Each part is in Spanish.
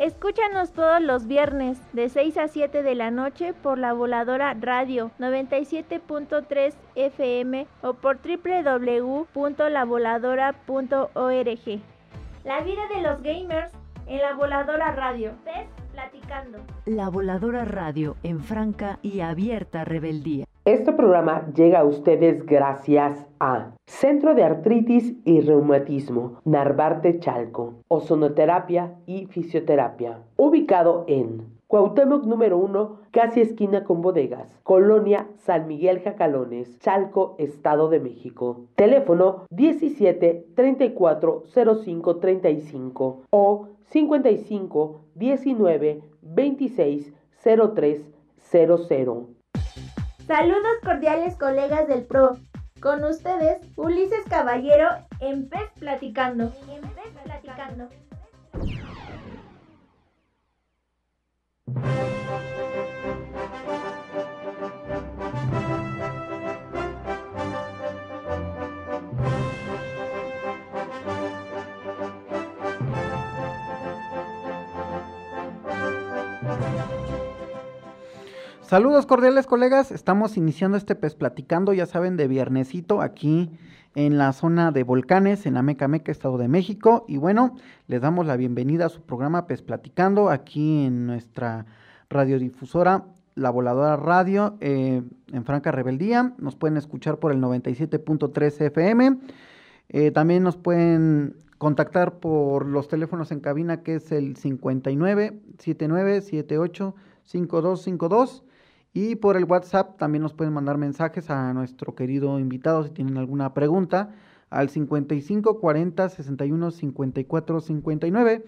Escúchanos todos los viernes de 6 a 7 de la noche por la voladora radio 97.3 FM o por www.lavoladora.org. La vida de los gamers en la voladora radio. Platicando. La voladora radio en franca y abierta rebeldía. Este programa llega a ustedes gracias a Centro de Artritis y Reumatismo, Narvarte Chalco, Ozonoterapia y Fisioterapia, ubicado en Cuauhtémoc número 1, casi esquina con bodegas, Colonia San Miguel Jacalones, Chalco, Estado de México. Teléfono 17 34 05 35 o 55 19 26 03 00. Saludos cordiales colegas del PRO. Con ustedes, Ulises Caballero en PES Platicando. En PES Platicando. Saludos cordiales colegas, estamos iniciando este PES Platicando, ya saben, de viernesito aquí en la zona de volcanes, en Ameca Meca, Estado de México. Y bueno, les damos la bienvenida a su programa PES Platicando aquí en nuestra radiodifusora La Voladora Radio eh, en Franca Rebeldía. Nos pueden escuchar por el 97.3 FM. Eh, también nos pueden contactar por los teléfonos en cabina que es el 59 79 78 5252 y por el WhatsApp también nos pueden mandar mensajes a nuestro querido invitado si tienen alguna pregunta al 55 40 61 54 59.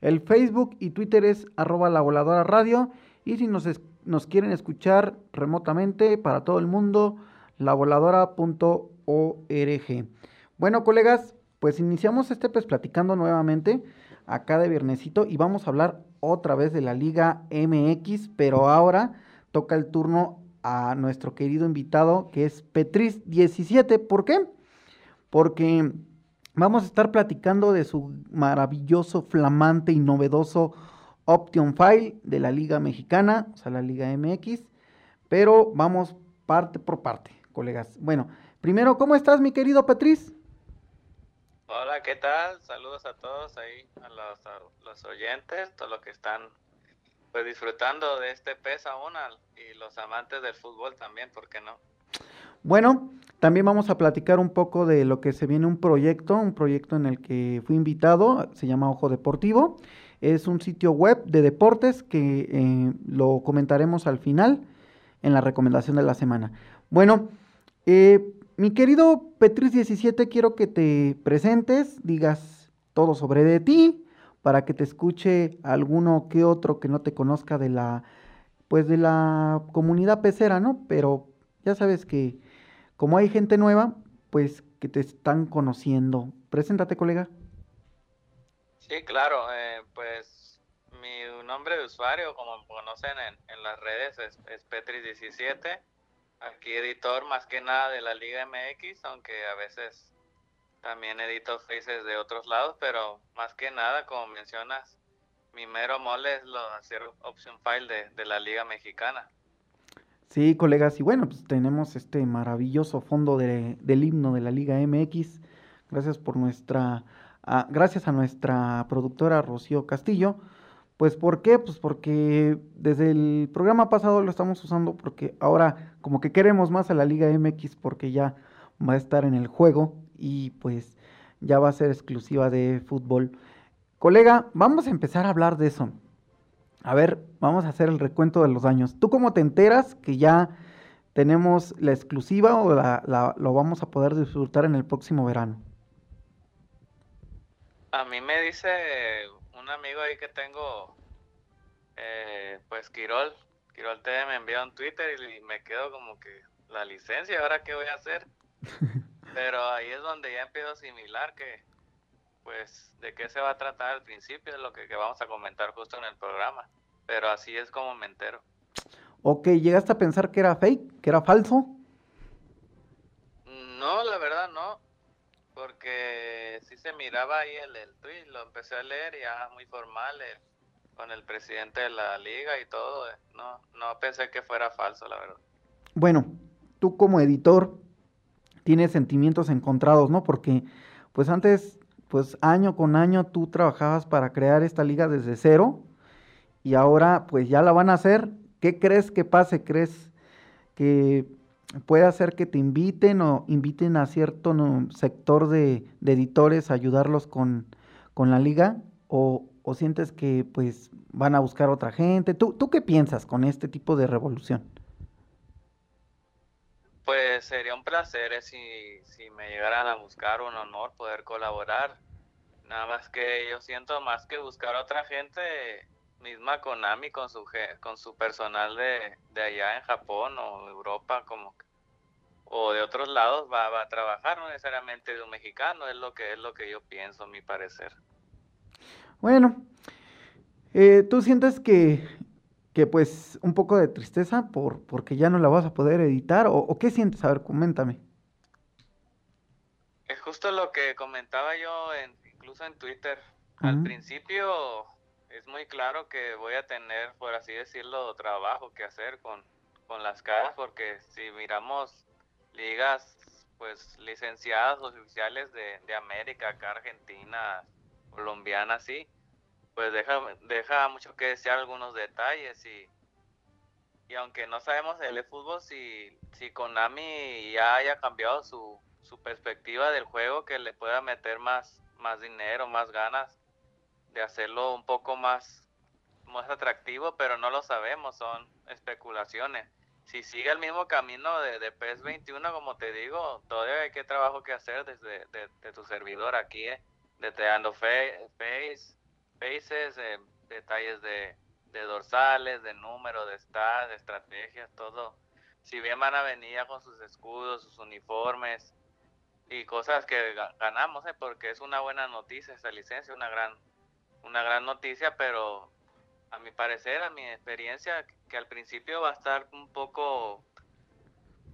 El Facebook y Twitter es arroba la voladora radio. Y si nos, nos quieren escuchar remotamente para todo el mundo, lavoladora.org. Bueno, colegas, pues iniciamos este pues platicando nuevamente acá de viernesito y vamos a hablar otra vez de la Liga MX, pero ahora toca el turno a nuestro querido invitado que es Petris 17. ¿Por qué? Porque vamos a estar platicando de su maravilloso, flamante y novedoso Option File de la Liga Mexicana, o sea, la Liga MX. Pero vamos parte por parte, colegas. Bueno, primero, ¿cómo estás, mi querido Petris? Hola, ¿qué tal? Saludos a todos ahí, a los, a oyentes, todos los que están pues disfrutando de este pez aún y los amantes del fútbol también, ¿por qué no? Bueno, también vamos a platicar un poco de lo que se viene un proyecto, un proyecto en el que fui invitado, se llama Ojo Deportivo, es un sitio web de deportes que eh, lo comentaremos al final en la recomendación de la semana. Bueno, eh, mi querido Petris 17, quiero que te presentes, digas todo sobre de ti, para que te escuche alguno que otro que no te conozca de la pues de la comunidad pecera, ¿no? Pero ya sabes que como hay gente nueva, pues que te están conociendo. Preséntate, colega. Sí, claro, eh, pues mi nombre de usuario, como conocen en, las redes, es, es Petri17, aquí editor más que nada de la Liga MX, aunque a veces también edito faces de otros lados, pero más que nada, como mencionas, mi mero mole es lo hacer option file de, la Liga Mexicana. Sí, colegas, y bueno, pues tenemos este maravilloso fondo de, del himno de la Liga MX. Gracias por nuestra, gracias a nuestra productora Rocío Castillo. Pues ¿por qué? Pues porque desde el programa pasado lo estamos usando porque ahora como que queremos más a la Liga MX porque ya va a estar en el juego y pues ya va a ser exclusiva de fútbol. Colega, vamos a empezar a hablar de eso. A ver, vamos a hacer el recuento de los años. ¿Tú cómo te enteras que ya tenemos la exclusiva o la, lo vamos a poder disfrutar en el próximo verano? A mí me dice un amigo ahí que tengo, eh, pues Quirol, Quirol TV me envió un Twitter y me quedo como que la licencia, ¿ahora qué voy a hacer? Pero ahí es donde ya empiezo a asimilar que, pues, de qué se va a tratar al principio, es lo que, que vamos a comentar justo en el programa. Pero así es como me entero. Ok, ¿llegaste a pensar que era fake, que era falso? No, la verdad no, porque sí se miraba ahí el, el tweet, lo empecé a leer ya muy formal, eh, con el presidente de la liga y todo, eh, no, no pensé que fuera falso, la verdad. Bueno, tú como editor tienes sentimientos encontrados, ¿no? Porque pues antes, pues año con año tú trabajabas para crear esta liga desde cero y ahora pues ya la van a hacer. ¿Qué crees que pase? ¿Crees que puede hacer que te inviten o inviten a cierto sector de, editores a ayudarlos con, la liga? ¿O, ¿O, sientes que pues van a buscar otra gente? ¿Tú, ¿Tú qué piensas con este tipo de revolución? Pues sería un placer eh, si, si me llegaran a buscar un honor poder colaborar. Nada más que yo siento más que buscar a otra gente, misma Konami con su con su personal de, de allá en Japón o Europa como o de otros lados va, va, a trabajar no necesariamente de un mexicano es lo que es lo que yo pienso mi parecer bueno eh, tú sientes que que pues un poco de tristeza por porque ya no la vas a poder editar o, qué sientes a ver coméntame. Es justo lo que comentaba yo en, incluso en Twitter. Al principio es muy claro que voy a tener, por así decirlo, trabajo que hacer con, con las caras, porque si miramos ligas pues licenciadas oficiales de, de América, acá Argentina, colombiana, sí, pues deja, deja mucho que desear algunos detalles y, y aunque no sabemos el fútbol si, si Konami ya haya cambiado su, su perspectiva del juego, que le pueda meter más, más dinero, más ganas, de hacerlo un poco más, más atractivo, pero no lo sabemos, son especulaciones. Si sigue el mismo camino de, de PES 21, como te digo, todavía hay que trabajo que hacer desde de, tu servidor aquí, eh, detallando face, faces, eh, detalles de, de dorsales, de número, de stats, de estrategias, todo. Si bien van a venir con sus escudos, sus uniformes y cosas que ganamos, eh, porque es una buena noticia esta licencia, una gran una gran noticia, pero a mi parecer, a mi experiencia, que al principio va a estar un poco,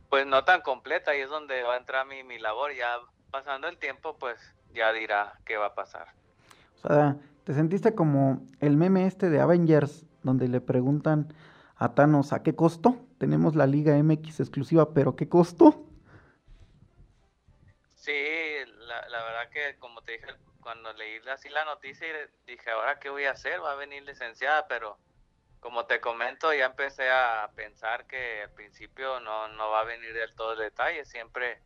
pues no tan completa y es donde va a entrar mi, mi labor. Ya pasando el tiempo, pues ya dirá qué va a pasar. O sea, ¿te sentiste como el meme este de Avengers, donde le preguntan a Thanos a qué costo? Tenemos la Liga MX exclusiva, pero ¿qué costo? Sí, la, verdad que como te dije cuando leí así la noticia dije, ahora qué voy a hacer, va a venir licenciada, pero como te comento, ya empecé a pensar que al principio no, no va a venir del todo el detalle, siempre,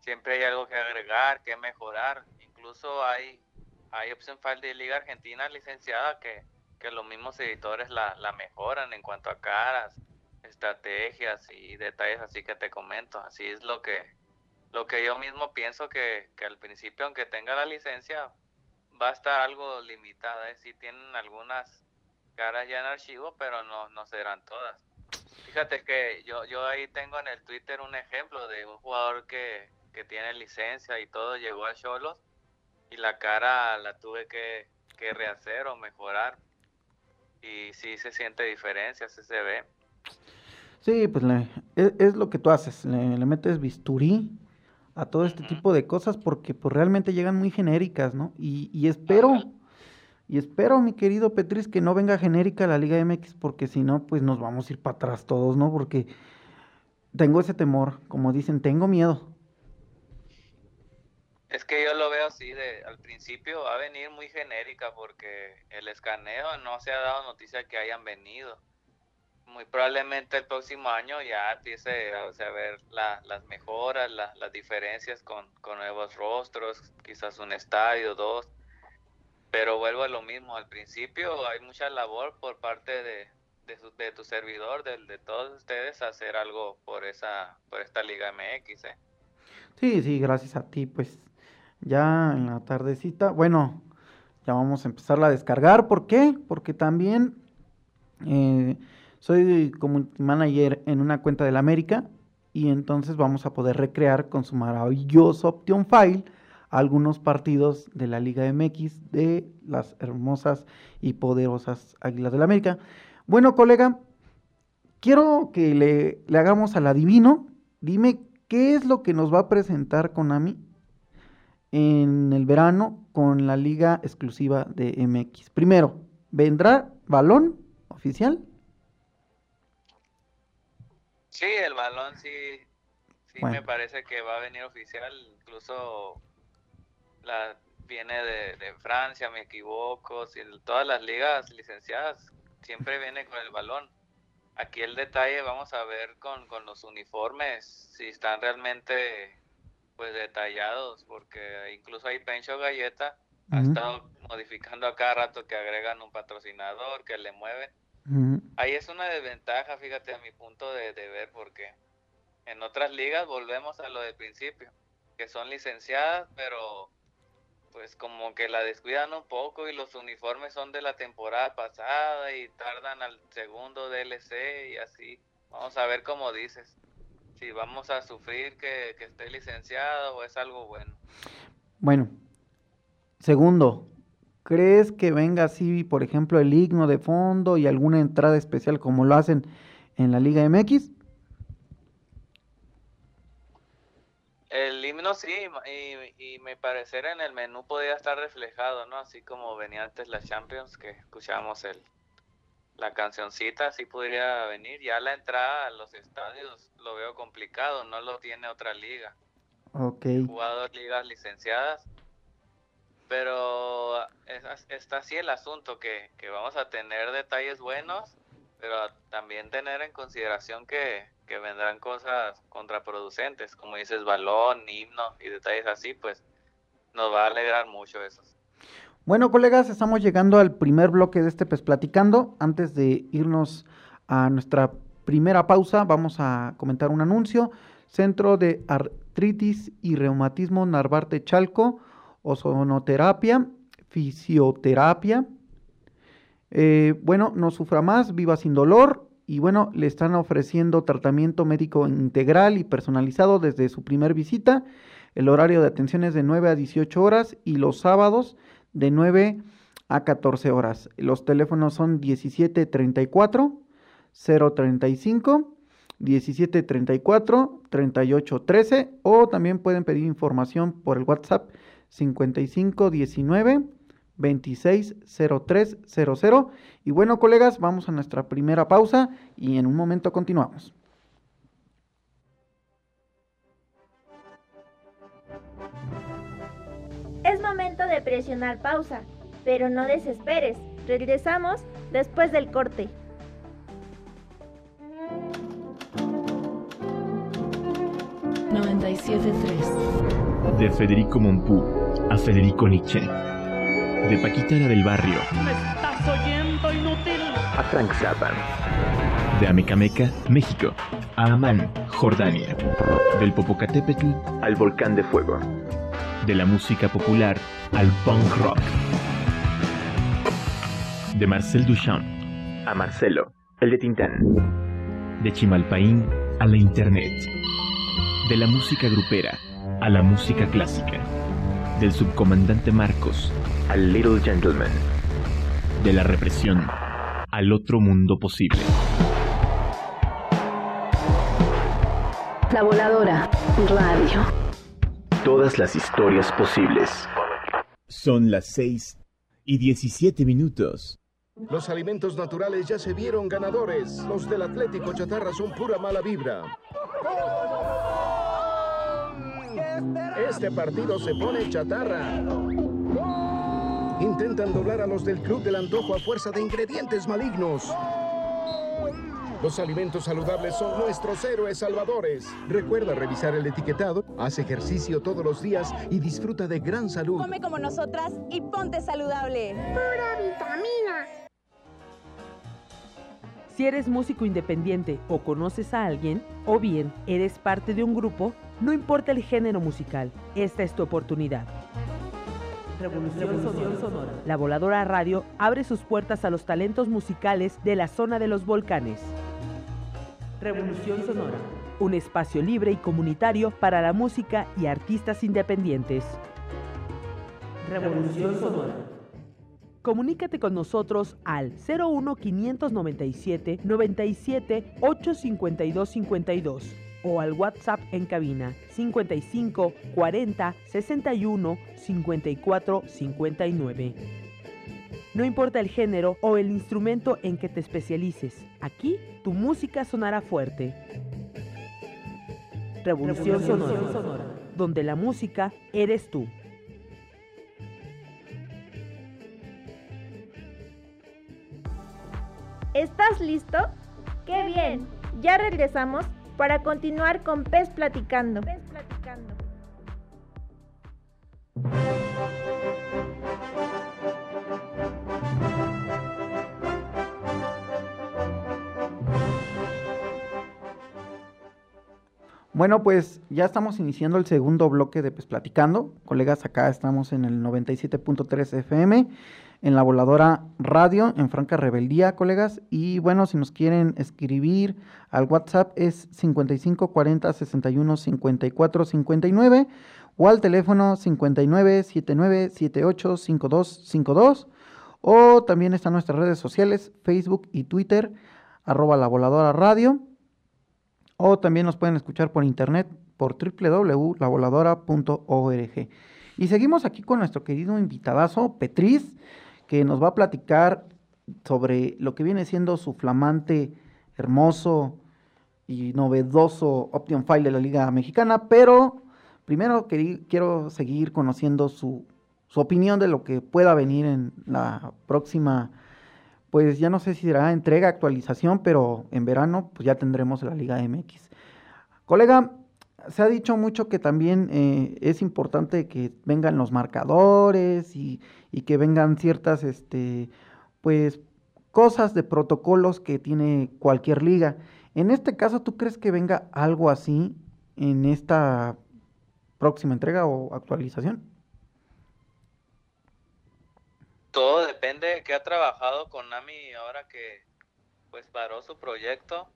siempre hay algo que agregar, que mejorar, incluso hay, hay opción file de Liga Argentina licenciada que, que los mismos editores la, la mejoran en cuanto a caras, estrategias y detalles así que te comento, así es lo que lo que yo mismo pienso que, que al principio, aunque tenga la licencia, va a estar algo limitada. ¿eh? Sí tienen algunas caras ya en archivo, pero no, no serán todas. Fíjate que yo, yo ahí tengo en el Twitter un ejemplo de un jugador que, que tiene licencia y todo, llegó a Cholos y la cara la tuve que, que rehacer o mejorar. Y sí se siente diferencia, sí se ve. Sí, pues le, es, es, lo que tú haces, le, le metes bisturí a todo este tipo de cosas porque pues realmente llegan muy genéricas, ¿no? Y, y espero, y espero, mi querido Petris, que no venga genérica la Liga MX porque si no, pues nos vamos a ir para atrás todos, ¿no? Porque tengo ese temor, como dicen, tengo miedo. Es que yo lo veo así, de al principio va a venir muy genérica porque el escaneo no se ha dado noticia que hayan venido muy probablemente el próximo año ya empiece a, ver las mejoras, las diferencias con, nuevos rostros, quizás un estadio, dos. Pero vuelvo a lo mismo, al principio hay mucha labor por parte de, de, tu servidor, de, todos ustedes, hacer algo por, esa, por esta Liga MX. ¿eh? Sí, sí, gracias a ti, pues ya en la tardecita, bueno, ya vamos a empezarla a descargar. ¿Por qué? Porque también... Eh, soy community manager en una cuenta del América y entonces vamos a poder recrear con su maravilloso Option File algunos partidos de la Liga MX de las hermosas y poderosas Águilas del América. Bueno, colega, quiero que le, le hagamos al adivino. Dime qué es lo que nos va a presentar Konami en el verano con la liga exclusiva de MX. Primero, ¿vendrá balón oficial? Sí, el balón sí, sí me parece que va a venir oficial, incluso la viene de, Francia, me equivoco, si todas las ligas licenciadas siempre viene con el balón. Aquí el detalle vamos a ver con, con los uniformes, si están realmente pues detallados, porque incluso hay Pencho Galleta, ha estado modificando a cada rato que agregan un patrocinador, que le mueven. Ahí es una desventaja, fíjate, a mi punto de, ver, porque en otras ligas volvemos a lo del principio, que son licenciadas, pero pues como que la descuidan un poco y los uniformes son de la temporada pasada y tardan al segundo DLC y así. Vamos a ver cómo dices si vamos a sufrir que, esté licenciado o es algo bueno. Bueno, segundo, ¿crees que venga así, por ejemplo, el himno de fondo y alguna entrada especial como lo hacen en la Liga MX? El himno sí, y, y mi parecer en el menú podía estar reflejado, ¿no? Así como venía antes la Champions, que escuchábamos el, la cancioncita sí podría venir. Ya la entrada a los estadios lo veo complicado, no lo tiene otra liga. Ok. Jugador ligas licenciadas. Pero está así el asunto, que, que, vamos a tener detalles buenos, pero también tener en consideración que, que vendrán cosas contraproducentes, como dices, balón, himno y detalles así, pues nos va a alegrar mucho eso. Bueno, colegas, estamos llegando al primer bloque de este Pes Platicando. Antes de irnos a nuestra primera pausa, vamos a comentar un anuncio. Centro de Artritis y Reumatismo Narvarte Chalco, ozonoterapia, fisioterapia. Eh, bueno, no sufra más, viva sin dolor. Y bueno, le están ofreciendo tratamiento médico integral y personalizado desde su primer visita. El horario de atención es de 9 a 18 horas y los sábados de 9 a 14 horas. Los teléfonos son 1734 035 1734 3813 o también pueden pedir información por el WhatsApp 5519 260300. Y bueno, colegas, vamos a nuestra primera pausa y en un momento continuamos. De presionar pausa, pero no desesperes. Regresamos después del corte. De Federico Mompú a Federico Nietzsche. De Paquita del Barrio. ¿Me estás oyendo, inútil? A Frank Zappa. De Amecameca, México. A Amán, Jordania. Del Popocatépetl al Volcán de Fuego de la música popular al punk rock. De Marcel Duchamp a Marcelo, el de Tintán. De Chimalpaín a la Internet. De la música grupera a la música clásica. Del subcomandante Marcos al Little Gentleman. De la represión al otro mundo posible. La voladora radio todas las historias posibles. Son las 6 y 17 minutos. Los alimentos naturales ya se vieron ganadores. Los del Atlético Chatarra son pura mala vibra. Este partido se pone chatarra. Intentan doblar a los del Club del Antojo a fuerza de ingredientes malignos. Los alimentos saludables son nuestros héroes salvadores. Recuerda revisar el etiquetado, haz ejercicio todos los días y disfruta de gran salud. Come como nosotras y ponte saludable. Pura vitamina. Si eres músico independiente o conoces a alguien, o bien eres parte de un grupo, no importa el género musical, esta es tu oportunidad. Revolución, Sonora. La Voladora Radio abre sus puertas a los talentos musicales de la zona de los volcanes. Revolución Sonora. un espacio libre y comunitario para la música y artistas independientes. Revolución Sonora. Comunícate con nosotros al 01 597 97 852 52 o al WhatsApp en cabina 55 40 61 54 59. No importa el género o el instrumento en que te especialices, aquí tu música sonará fuerte. Revolución, Sonora, donde la música eres tú. ¿Estás listo? ¡Qué bien! Ya regresamos para continuar con Pez Platicando. Pez Platicando. Bueno, pues ya estamos iniciando el segundo bloque de Pez Platicando. Colegas, acá estamos en el 97.3 FM en la voladora radio en Franca Rebeldía, colegas. Y bueno, si nos quieren escribir al WhatsApp es 55 40 61 54 59 o al teléfono 59 79 78 52 52 o también están nuestras redes sociales, Facebook y Twitter, arroba la voladora radio. O también nos pueden escuchar por internet por www.lavoladora.org. Y seguimos aquí con nuestro querido invitadazo, Petriz que nos va a platicar sobre lo que viene siendo su flamante, hermoso y novedoso Option File de la Liga Mexicana, pero primero quiero seguir conociendo su, su opinión de lo que pueda venir en la próxima, pues ya no sé si será entrega, actualización, pero en verano pues ya tendremos la Liga MX. Colega, se ha dicho mucho que también eh, es importante que vengan los marcadores y, que vengan ciertas, este, pues, cosas de protocolos que tiene cualquier liga. En este caso, ¿tú crees que venga algo así en esta próxima entrega o actualización? Todo depende de qué ha trabajado con Nami ahora que pues paró su proyecto.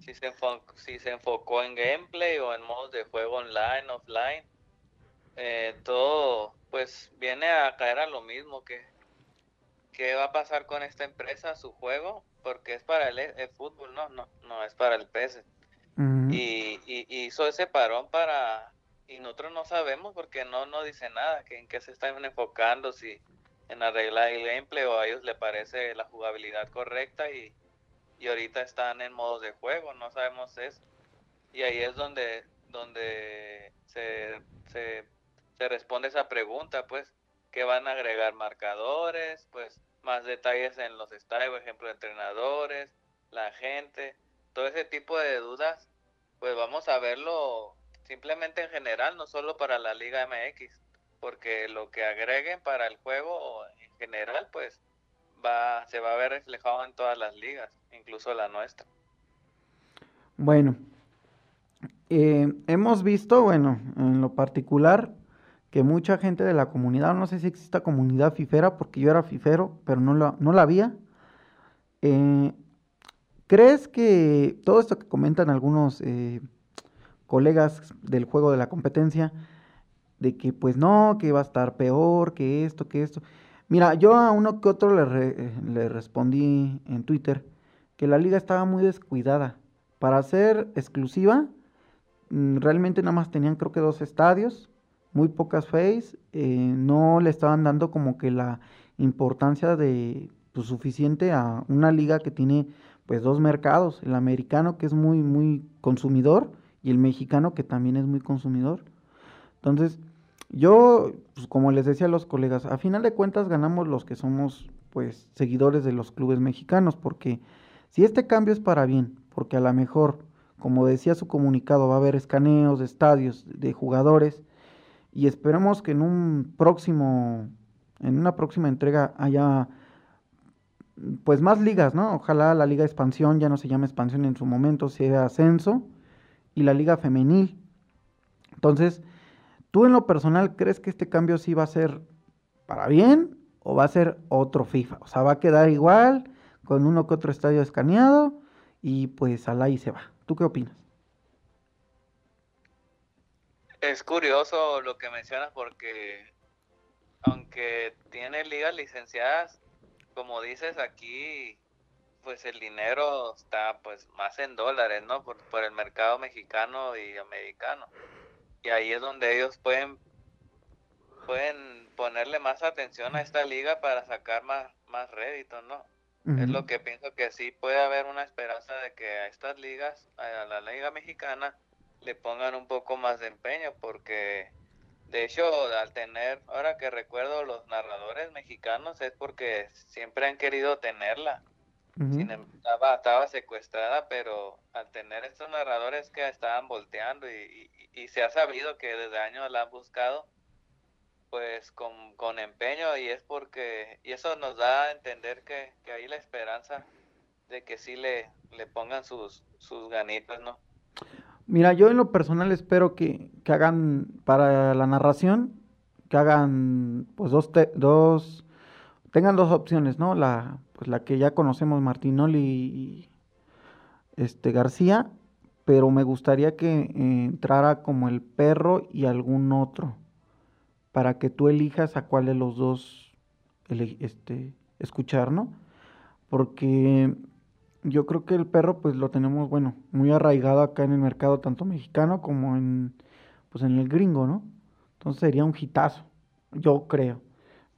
Si, se si se enfocó en gameplay o en modos de juego online, offline, eh, todo pues viene a caer a lo mismo que qué va a pasar con esta empresa, su juego, porque es para el, fútbol, no, no, no es para el PS. y, hizo ese parón para, y nosotros no sabemos porque no, no dice nada, que en qué se están enfocando, si en arreglar el gameplay o a ellos le parece la jugabilidad correcta y, y ahorita están en modos de juego, no sabemos eso. Y ahí es donde, donde se, se, responde esa pregunta, pues, que van a agregar marcadores, pues, más detalles en los estadios, por ejemplo, entrenadores, la gente, todo ese tipo de dudas, pues vamos a verlo simplemente en general, no solo para la Liga MX, porque lo que agreguen para el juego en general, pues va, se va a ver reflejado en todas las ligas, incluso la nuestra. Bueno, eh, hemos visto, bueno, en lo particular, que mucha gente de la comunidad, no sé si exista comunidad fifera, porque yo era fifero, pero no la, no la había. Eh, ¿Crees que todo esto que comentan algunos eh, colegas del juego de la competencia, de que pues no, que va a estar peor, que esto, que esto, Mira, yo a uno que otro le, respondí en Twitter que la liga estaba muy descuidada. Para ser exclusiva, mm, realmente nada más tenían creo que dos estadios, muy pocas face, eh, no le estaban dando como que la importancia de pues, suficiente a una liga que tiene pues dos mercados, el americano que es muy muy consumidor y el mexicano que también es muy consumidor. Entonces, yo, pues como les decía a los colegas, a final de cuentas ganamos los que somos pues seguidores de los clubes mexicanos, porque si este cambio es para bien, porque a lo mejor, como decía su comunicado, va a haber escaneos de estadios, de jugadores, y esperemos que en un próximo, en una próxima entrega haya pues más ligas, ¿no? Ojalá la Liga Expansión ya no se llame Expansión en su momento, sea Ascenso, y la Liga Femenil. Entonces, ¿Tú en lo personal crees que este cambio sí va a ser para bien o va a ser otro FIFA? O sea, va a quedar igual, con uno que otro estadio escaneado y pues al ahí se va. ¿Tú qué opinas? Es curioso lo que mencionas porque aunque tiene ligas licenciadas, como dices aquí, pues el dinero está pues más en dólares, ¿no? Por, por el mercado mexicano y americano. Y ahí es donde ellos pueden pueden ponerle más atención a esta liga para sacar más, más rédito, ¿no? Es lo que pienso que sí puede haber una esperanza de que a estas ligas, a la liga mexicana, le pongan un poco más de empeño, porque de hecho, al tener, ahora que recuerdo los narradores mexicanos, es porque siempre han querido tenerla. Em, estaba, estaba, secuestrada, pero al tener estos narradores que estaban volteando y, y se ha sabido que desde años la han buscado, pues con, con, empeño y es porque, y eso nos da a entender que, que hay la esperanza de que sí le, le pongan sus, sus ganitas, ¿no? Mira, yo en lo personal espero que, que hagan para la narración, que hagan pues dos, dos, tengan dos opciones, ¿no? La, pues la que ya conocemos, Martinoli y este García, pero me gustaría que eh, entrara como el perro y algún otro para que tú elijas a cuál de los dos este, escuchar, ¿no? Porque yo creo que el perro pues lo tenemos, bueno, muy arraigado acá en el mercado, tanto mexicano como en, pues, en el gringo, ¿no? Entonces sería un hitazo, yo creo.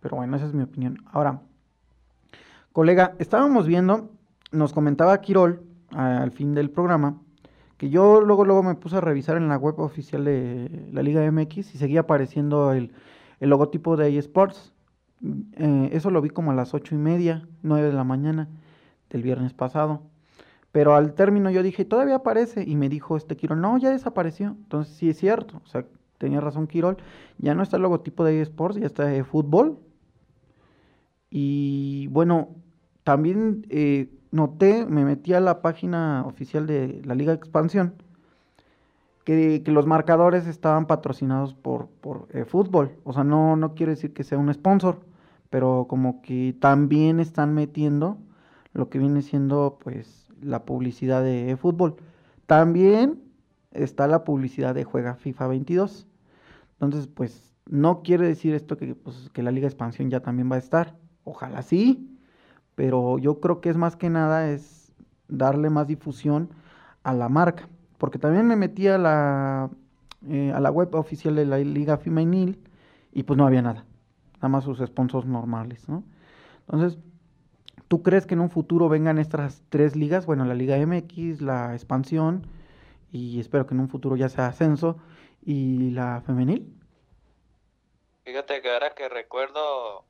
Pero bueno, esa es mi opinión. Ahora, colega, estábamos viendo, nos comentaba Quirol al fin del programa, que yo luego, luego me puse a revisar en la web oficial de la Liga MX y seguía apareciendo el, logotipo de eSports. Eh, eso lo vi como a las ocho y media, nueve de la mañana del viernes pasado. Pero al término yo dije, todavía aparece. Y me dijo este Quirol, no, ya desapareció. Entonces sí es cierto. O sea, tenía razón Quirol. Ya no está el logotipo de eSports, ya está de fútbol. Y bueno, también eh, noté, me metí a la página oficial de la Liga de Expansión, que, los marcadores estaban patrocinados por, por eh, fútbol. O sea, no, no quiere decir que sea un sponsor, pero como que también están metiendo lo que viene siendo pues la publicidad de fútbol. También está la publicidad de Juega FIFA 22. Entonces, pues no quiere decir esto que, pues, que la Liga de Expansión ya también va a estar. Ojalá sí, pero yo creo que es más que nada es darle más difusión a la marca, porque también me metí a la, eh, a la web oficial de la Liga Femenil y pues no había nada, nada más sus sponsors normales, ¿no? Entonces, ¿tú crees que en un futuro vengan estas tres ligas? Bueno, la Liga MX, la expansión y espero que en un futuro ya sea ascenso y la femenil. Fíjate que ahora que recuerdo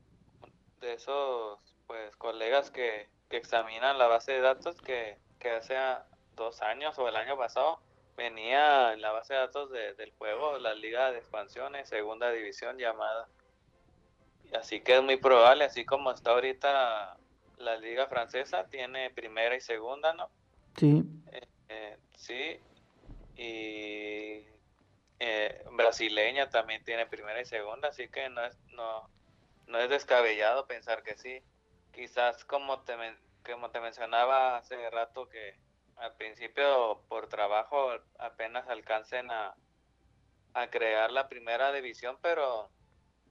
de esos pues colegas que, que examinan la base de datos que, que hace dos años o el año pasado venía en la base de datos del juego la liga de expansiones, segunda división llamada. Así que es muy probable, así como está ahorita la liga francesa, tiene primera y segunda, ¿no? Sí. Eh, eh, sí. Y eh, brasileña también tiene primera y segunda, así que no es, no, no es descabellado pensar que sí quizás como te, como te mencionaba hace rato que al principio por trabajo apenas alcancen a, a crear la primera división, pero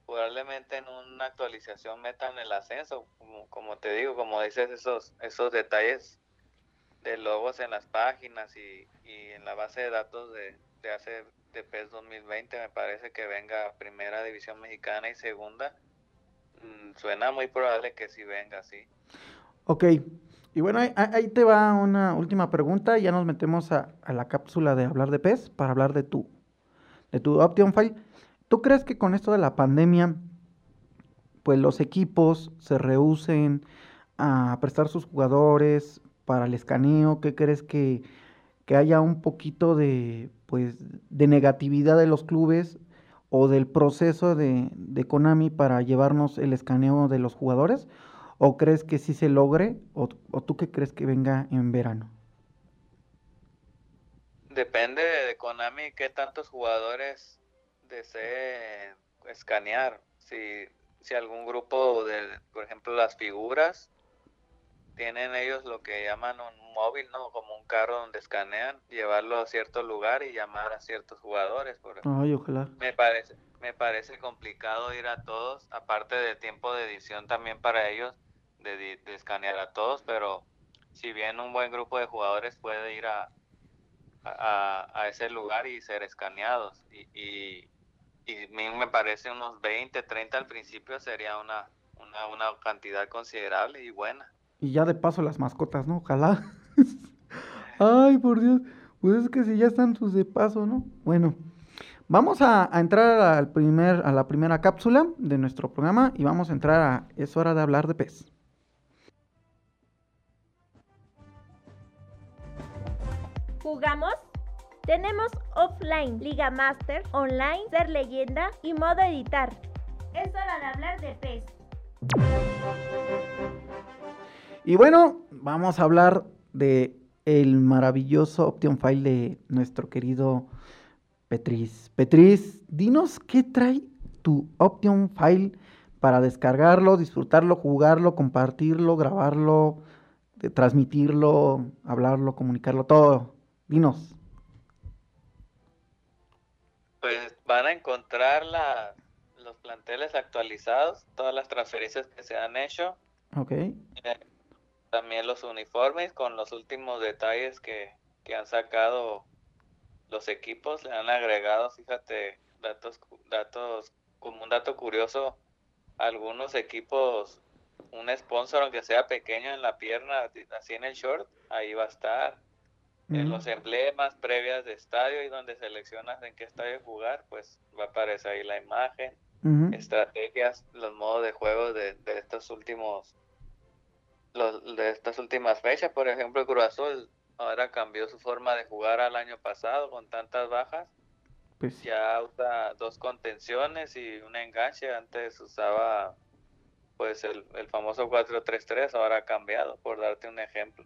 probablemente en una actualización metan el ascenso, como, como te digo, como dices, esos, esos detalles de logos en las páginas y, y en la base de datos de, de hace de PES 2020 me parece que venga primera división mexicana y segunda suena muy probable que sí venga, sí. Ok, y bueno, ahí, te va una última pregunta, ya nos metemos a, la cápsula de hablar de PES para hablar de tu, de tu Option File. ¿Tú crees que con esto de la pandemia, pues los equipos se rehúsen a prestar sus jugadores para el escaneo? ¿Qué crees que, que haya un poquito de, pues, de negatividad de los clubes o del proceso de, de, Konami para llevarnos el escaneo de los jugadores? ¿O crees que sí se logre? ¿O, tú qué crees que venga en verano? Depende de Konami qué tantos jugadores desee escanear. Si, si algún grupo de, por ejemplo, las figuras, tienen ellos lo que llaman un móvil, ¿no? Como un carro donde escanean, llevarlo a cierto lugar y llamar a ciertos jugadores. Por Ay, ojalá. Me parece, me parece complicado ir a todos, aparte del tiempo de edición también para ellos, de, de escanear a todos, pero si bien un buen grupo de jugadores puede ir a, a, a ese lugar y ser escaneados. Y, y, y me parece unos 20, 30 al principio sería una, una, una cantidad considerable y buena. Y ya de paso las mascotas, ¿no? Ojalá. Ay, por Dios. Pues es que si ya están sus de paso, ¿no? Bueno, vamos a, a, entrar al primer, a la primera cápsula de nuestro programa y vamos a entrar a Es hora de hablar de pez. ¿Jugamos? Tenemos offline, Liga Master, online, ser leyenda y modo editar. Es hora de hablar de PES. Y bueno, vamos a hablar de el maravilloso Option File de nuestro querido Petris. Petris, dinos qué trae tu Option File para descargarlo, disfrutarlo, jugarlo, compartirlo, grabarlo, transmitirlo, hablarlo, comunicarlo, todo. Dinos. Pues van a encontrar la, los planteles actualizados, todas las transferencias que se han hecho. Ok. Eh, también los uniformes con los últimos detalles que, que, han sacado los equipos, le han agregado, fíjate, datos, datos, como un dato curioso, algunos equipos, un sponsor aunque sea pequeño en la pierna, así en el short, ahí va a estar. En los emblemas previas de estadio y donde seleccionas en qué estadio jugar, pues va a aparecer ahí la imagen, estrategias, los modos de juego de, de estos últimos los, de estas últimas fechas. Por ejemplo, el Cruz Azul ahora cambió su forma de jugar al año pasado con tantas bajas. Pues ya usa dos contenciones y un enganche. Antes usaba pues el, el famoso 4-3-3, ahora ha cambiado, por darte un ejemplo.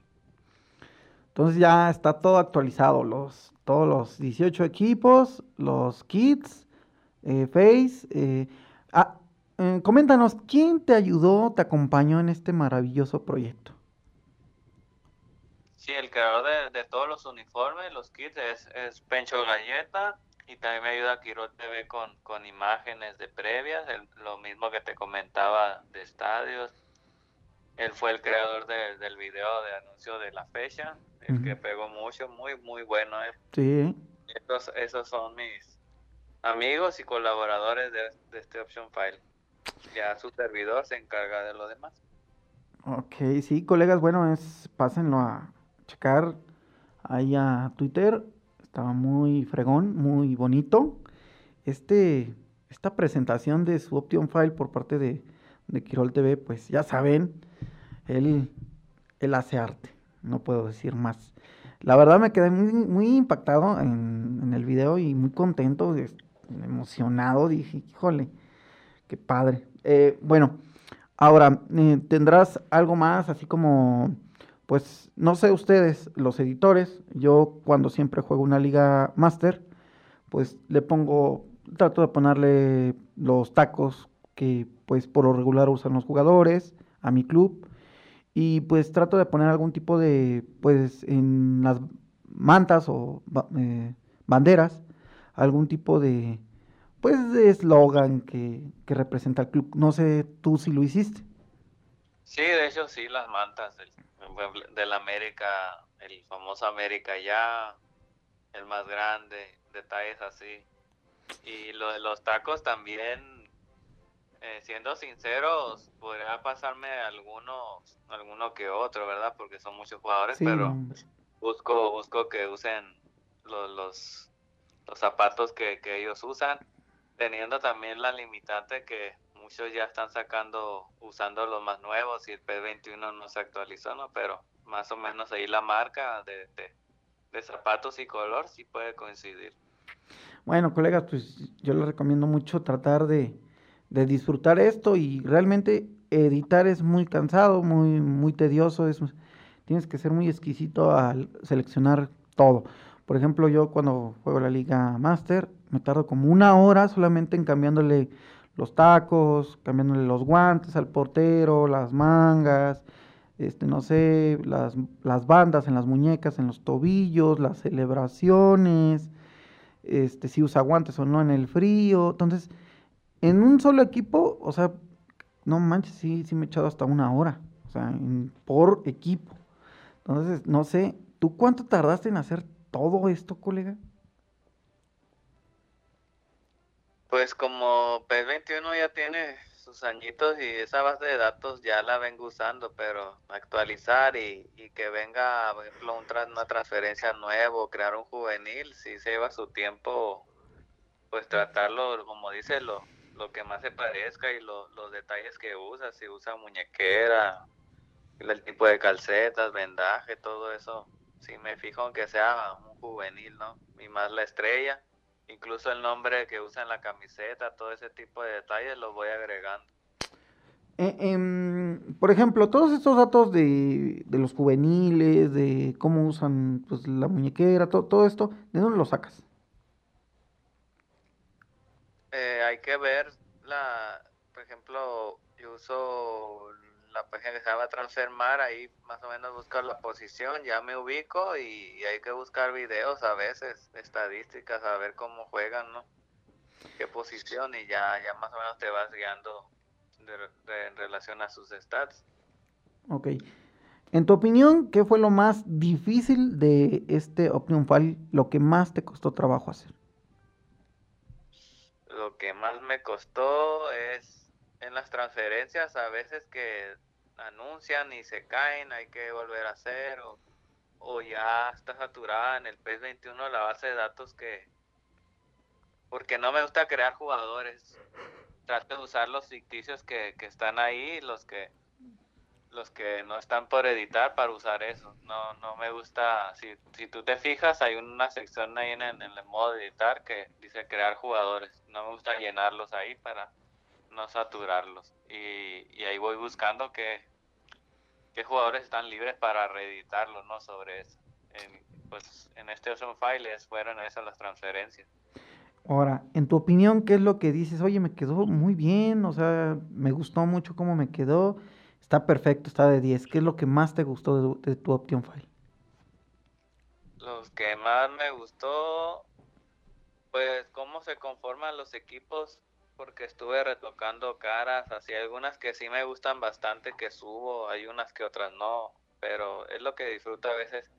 Entonces ya está todo actualizado, los, todos los 18 equipos, los kits, eh, Face. Eh, ah, eh, coméntanos, ¿quién te ayudó, te acompañó en este maravilloso proyecto? Sí, el creador de, de todos los uniformes, los kits, es, es, Pencho Galleta y también me ayuda Quirot TV con, con imágenes de previas, el, lo mismo que te comentaba de estadios. Él fue el creador de, del video de anuncio de la fecha, el uh -huh. que pegó mucho, muy, muy bueno. Eh. Sí. Esos, esos son mis amigos y colaboradores de, de este Option File ya su servidor se encarga de lo demás. Ok, sí, colegas, bueno, es pásenlo a checar ahí a Twitter. Estaba muy fregón, muy bonito. Este, esta presentación de su Option File por parte de, de Quirol TV, pues ya saben, él, él hace arte, no puedo decir más. La verdad me quedé muy, muy impactado en, en el video y muy contento, emocionado. Dije, híjole, qué padre. Eh, bueno, ahora, eh, ¿tendrás algo más así como, pues, no sé ustedes, los editores, yo cuando siempre juego una liga máster, pues le pongo, trato de ponerle los tacos que pues por lo regular usan los jugadores a mi club y pues trato de poner algún tipo de, pues, en las mantas o eh, banderas, algún tipo de, pues de eslogan que, que, representa el club. No sé tú si lo hiciste. Sí, de hecho sí, las mantas del, del América, el famoso América ya, el más grande, detalles así. Y lo de los tacos también, eh, siendo sinceros, podría pasarme algunos, alguno que otro, ¿verdad? Porque son muchos jugadores, sí, pero busco, busco que usen los, los, los zapatos que, que ellos usan teniendo también la limitante que muchos ya están sacando, usando los más nuevos y el P21 no se actualizó, ¿no? Pero más o menos ahí la marca de, de, de zapatos y color sí puede coincidir. Bueno, colegas, pues yo les recomiendo mucho tratar de, de disfrutar esto y realmente editar es muy cansado, muy, muy tedioso, es, tienes que ser muy exquisito al seleccionar todo. Por ejemplo, yo cuando juego la Liga Master, me tardo como una hora solamente en cambiándole los tacos, cambiándole los guantes al portero, las mangas, este, no sé, las, las bandas en las muñecas, en los tobillos, las celebraciones, este, si usa guantes o no en el frío. Entonces, en un solo equipo, o sea, no manches, sí, sí me he echado hasta una hora, o sea, por equipo. Entonces, no sé, ¿tú cuánto tardaste en hacer todo esto, colega? Pues como P21 ya tiene sus añitos y esa base de datos ya la vengo usando, pero actualizar y, que venga, por ejemplo, una transferencia nuevo, crear un juvenil, si se lleva su tiempo, pues tratarlo, como dice, lo, lo que más se parezca y los detalles que usa, si usa muñequera, el tipo de calcetas, vendaje, todo eso, si me fijo en que sea un juvenil, ¿no? Y más la estrella Incluso el nombre que usa en la camiseta, todo ese tipo de detalles los voy agregando. Eh, em, por ejemplo, todos estos datos de, los juveniles, de cómo usan pues, la muñequera, todo esto, ¿de dónde lo sacas? Eh, hay que ver la, por ejemplo, yo uso la página que se llama Transfermar, ahí más o menos buscar la posición, ya me ubico y, hay que buscar videos a veces, estadísticas, a ver cómo juegan, ¿no? Qué posición y ya, ya más o menos te vas guiando en relación a sus stats. Ok. En tu opinión, ¿qué fue lo más difícil de este Optimum File, lo que más te costó trabajo hacer? Lo que más me costó es en las transferencias a veces que anuncian y se caen, hay que volver a hacer o, o ya está saturada en el PES 21 la base de datos que porque no me gusta crear jugadores. Trato de usar los ficticios que, que están ahí los que los que no están por editar para usar eso. No no me gusta si, si tú te fijas hay una sección ahí en, en el modo de editar que dice crear jugadores. No me gusta llenarlos ahí para no saturarlos. Y, ahí voy buscando qué, qué jugadores están libres para reeditarlos, ¿no? Sobre eso. En, pues en este Awesome Files fueron esas las transferencias. Ahora, en tu opinión, ¿qué es lo que dices? Oye, me quedó muy bien, o sea, me gustó mucho cómo me quedó, está perfecto, está de 10. ¿Qué es lo que más te gustó de, de tu Option File? Los que más me gustó, pues cómo se conforman los equipos porque estuve retocando caras, así algunas que sí me gustan bastante que subo, hay unas que otras no, pero es lo que disfruto a veces,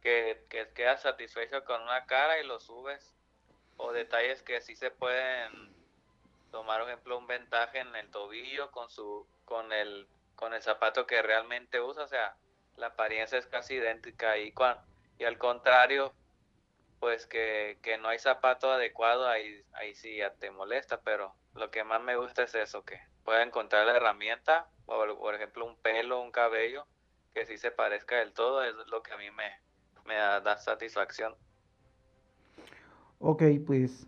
que, que quedas satisfecho con una cara y lo subes, o detalles que sí se pueden tomar, por ejemplo, un ventaje en el tobillo con su, con el, con el zapato que realmente usa, o sea, la apariencia es casi idéntica y, y al contrario, pues que, no hay zapato adecuado, ahí, ahí sí ya te molesta, pero lo que más me gusta es eso, que pueda encontrar la herramienta, o por ejemplo un pelo, un cabello, que sí se parezca del todo, es lo que a mí me, me da, satisfacción. Ok, pues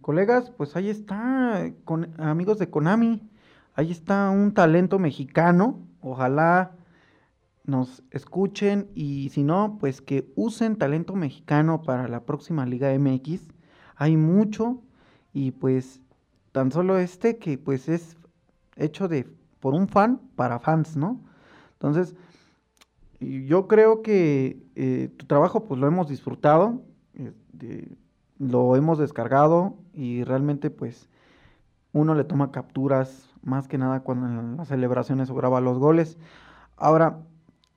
colegas, pues ahí está, con, amigos de Konami, ahí está un talento mexicano, ojalá nos escuchen y si no, pues que usen talento mexicano para la próxima Liga MX. Hay mucho y pues tan solo este que pues es hecho de por un fan para fans, ¿no? Entonces, yo creo que eh, tu trabajo pues lo hemos disfrutado, este, lo hemos descargado y realmente pues uno le toma capturas más que nada cuando en las celebraciones o graba los goles. Ahora,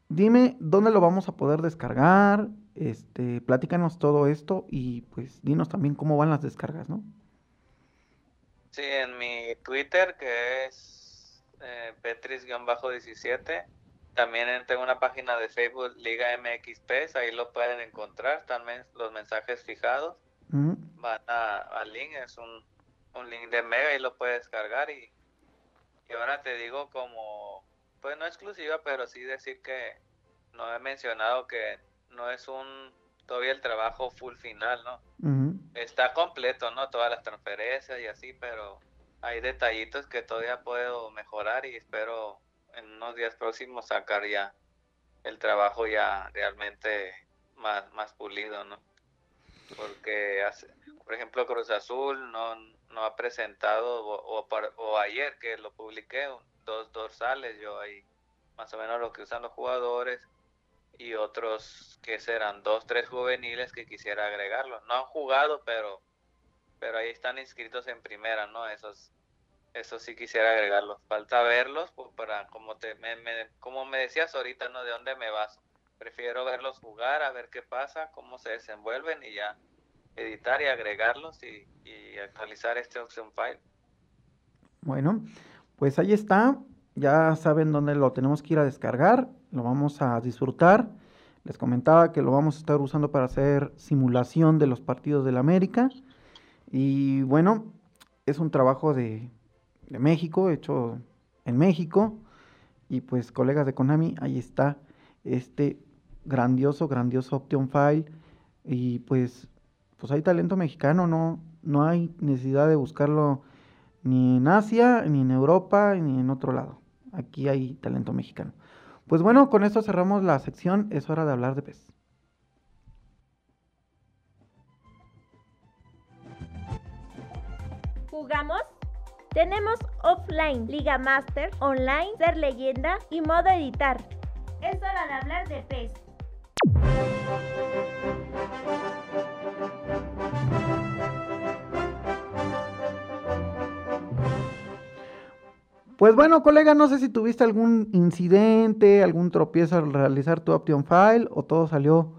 dime dónde lo vamos a poder descargar, este, platícanos todo esto y pues dinos también cómo van las descargas, ¿no? Sí, en mi Twitter que es eh, Petris-17, también tengo una página de Facebook Liga MXP, ahí lo pueden encontrar, también los mensajes fijados. Van al link, es un, un link de Mega y lo puedes descargar y, y ahora te digo como pues no exclusiva, pero sí decir que no he mencionado que no es un todavía el trabajo full final, ¿no? Está completo, ¿no? Todas las transferencias y así, pero hay detallitos que todavía puedo mejorar y espero en unos días próximos sacar ya el trabajo ya realmente más, más pulido, ¿no? Porque, hace, por ejemplo, Cruz Azul no, no ha presentado, o, o, o ayer que lo publiqué, dos dorsales, yo ahí más o menos lo que usan los jugadores y otros que serán dos, tres juveniles que quisiera agregarlos. No han jugado, pero pero ahí están inscritos en primera, ¿no? Esos, eso sí quisiera agregarlos. Falta verlos, pues para, como, te, me, como me decías ahorita, ¿no? ¿De dónde me vas? Prefiero verlos jugar, a ver qué pasa, cómo se desenvuelven y ya editar y agregarlos y, y actualizar este option file. Bueno, pues ahí está. Ya saben dónde lo tenemos que ir a descargar. Lo vamos a disfrutar. Les comentaba que lo vamos a estar usando para hacer simulación de los partidos del América. Y bueno, es un trabajo de, México, hecho en México. Y pues colegas de Konami, ahí está este grandioso, grandioso Option File. Y pues, pues hay talento mexicano, no, no hay necesidad de buscarlo ni en Asia, ni en Europa, ni en otro lado. Aquí hay talento mexicano. Pues bueno, con esto cerramos la sección. Es hora de hablar de PES. ¿Jugamos? Tenemos offline, Liga Master, online, ser leyenda y modo editar. Es hora de hablar de PES. Pues bueno, colega, no sé si tuviste algún incidente, algún tropiezo al realizar tu Option File o todo salió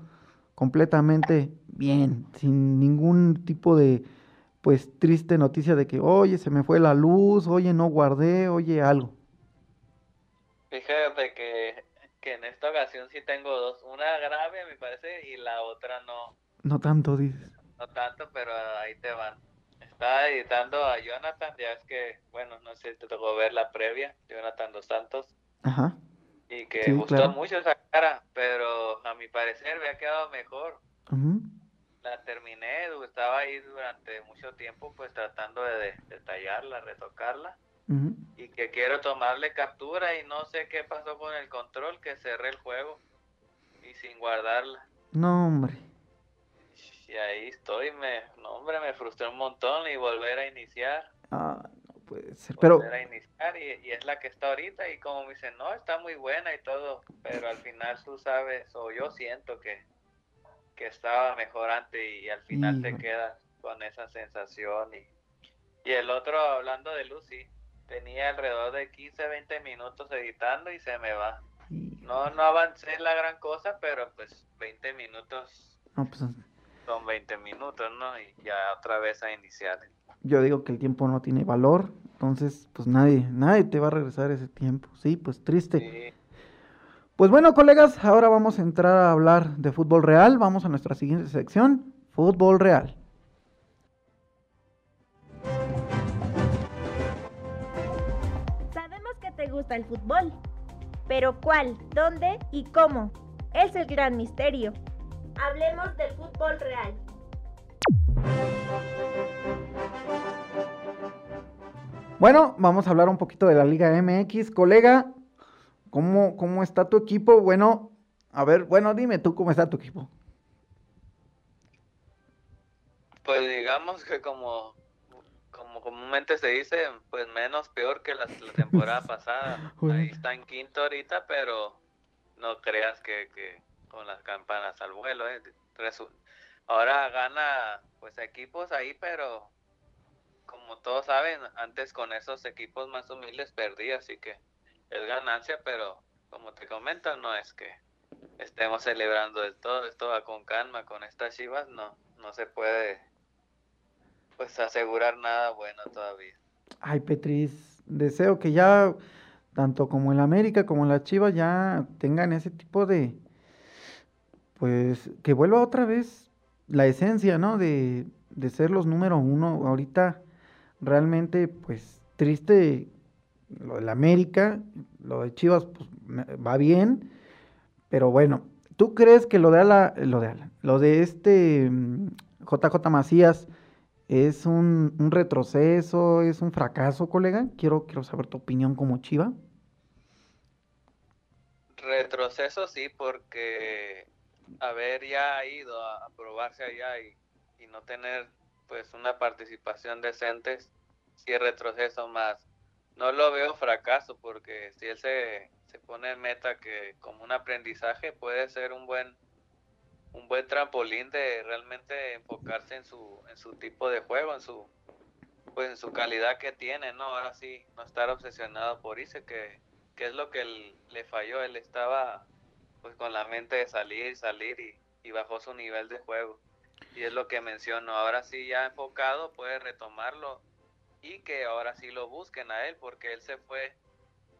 completamente bien, sin ningún tipo de pues triste noticia de que, oye, se me fue la luz, oye, no guardé, oye, algo. Fíjate que, que en esta ocasión sí tengo dos, una grave me parece y la otra no. No tanto, dices. No tanto, pero ahí te van. Estaba editando a Jonathan, ya es que, bueno, no sé si te tocó ver la previa, Jonathan Dos Santos. Ajá. Y que gustó mucho esa cara, pero a mi parecer me ha quedado mejor. Ajá la terminé, estaba ahí durante mucho tiempo pues tratando de detallarla, retocarla y que quiero tomarle captura y no sé qué pasó con el control, que cerré el juego y sin guardarla. No, hombre. Y ahí estoy, me, no, hombre, me frustró un montón y volver a iniciar. Ah, no puede ser, pero... Volver a iniciar y, y es la que está ahorita y como me dicen, no, está muy buena y todo, pero al final tú sabes, o yo siento que que estaba mejor antes y al final te quedas con esa sensación. Y, y el otro, hablando de Lucy, tenía alrededor de 15, 20 minutos editando y se me va. No, no avancé la gran cosa, pero pues 20 minutos pues, son 20 minutos, ¿no? Y ya otra vez a iniciar. Yo digo que el tiempo no tiene valor, entonces pues nadie, nadie te va a regresar ese tiempo, sí, pues triste. Sí. Pues bueno, colegas, ahora vamos a entrar a hablar de fútbol real. Vamos a nuestra siguiente sección, fútbol real. Sabemos que te gusta el fútbol, pero ¿cuál, dónde y cómo? Es el gran misterio. Hablemos del fútbol real. Bueno, vamos a hablar un poquito de la Liga MX. Colega, ¿Cómo, ¿Cómo está tu equipo? Bueno, a ver, bueno, dime tú cómo está tu equipo. Pues digamos que como, como comúnmente se dice, pues menos peor que la, temporada pasada. Ahí está en quinto ahorita, pero no creas que, que con las campanas al vuelo. ¿eh? Ahora gana pues equipos ahí, pero como todos saben, antes con esos equipos más humildes perdí, así que es ganancia, pero como te comento, no es que estemos celebrando de todo, esto va con calma, con estas chivas no, no se puede pues asegurar nada bueno todavía. Ay, Petris, deseo que ya tanto como el América como la Chivas ya tengan ese tipo de pues que vuelva otra vez la esencia, ¿no? De, de ser los número uno. Ahorita realmente, pues, triste lo del América, lo de Chivas, pues va bien, pero bueno, ¿tú crees que lo de Ala, lo de Ala, lo de este JJ mm, Macías es un, retroceso, es un fracaso, colega? Quiero, quiero saber tu opinión como Chiva. Retroceso sí, porque haber ya ido a, probarse allá y, y no tener pues una participación decente, sí es retroceso más no lo veo fracaso porque si él se, se pone en meta que como un aprendizaje puede ser un buen un buen trampolín de realmente enfocarse en su en su tipo de juego, en su pues en su calidad que tiene, ¿no? Ahora sí, no estar obsesionado por irse, que, que es lo que le falló, él estaba pues con la mente de salir, salir y, y bajó su nivel de juego. Y es lo que menciono, ahora sí ya enfocado puede retomarlo y que ahora sí lo busquen a él porque él se fue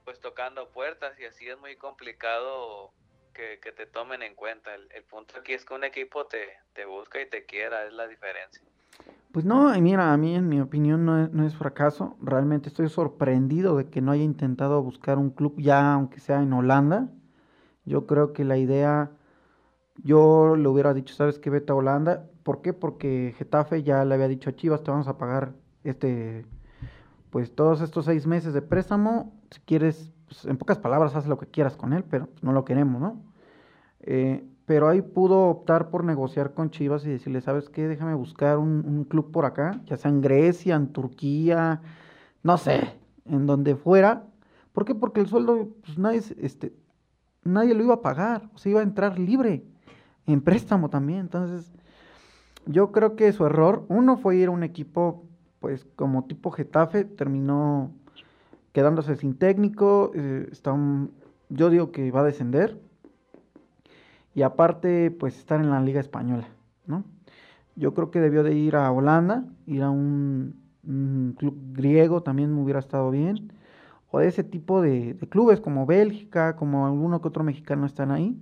pues tocando puertas y así es muy complicado que, te tomen en cuenta. El, punto aquí es que un equipo te, te busca y te quiera, es la diferencia. Pues no, mira, a mí en mi opinión no es, no es, fracaso. Realmente estoy sorprendido de que no haya intentado buscar un club ya, aunque sea en Holanda. Yo creo que la idea, yo le hubiera dicho, ¿sabes qué? Vete a Holanda. ¿Por qué? Porque Getafe ya le había dicho a Chivas, te vamos a pagar este, pues todos estos seis meses de préstamo. Si quieres, pues, en pocas palabras, haz lo que quieras con él, pero no lo queremos, ¿no? Eh, pero ahí pudo optar por negociar con Chivas y decirle, ¿sabes qué? Déjame buscar un, club por acá, ya sea en Grecia, en Turquía, no sé, en donde fuera. ¿Por qué? Porque el sueldo, pues nadie, este, nadie lo iba a pagar, o sea, iba a entrar libre, en préstamo también. Entonces, yo creo que su error, uno fue ir a un equipo, pues como tipo Getafe, terminó quedándose sin técnico, eh, está yo digo que va a descender y aparte pues estar en la liga española, ¿no? Yo creo que debió de ir a Holanda, ir a un, club griego también me hubiera estado bien, o de ese tipo de, clubes como Bélgica, como alguno que otro mexicano están ahí,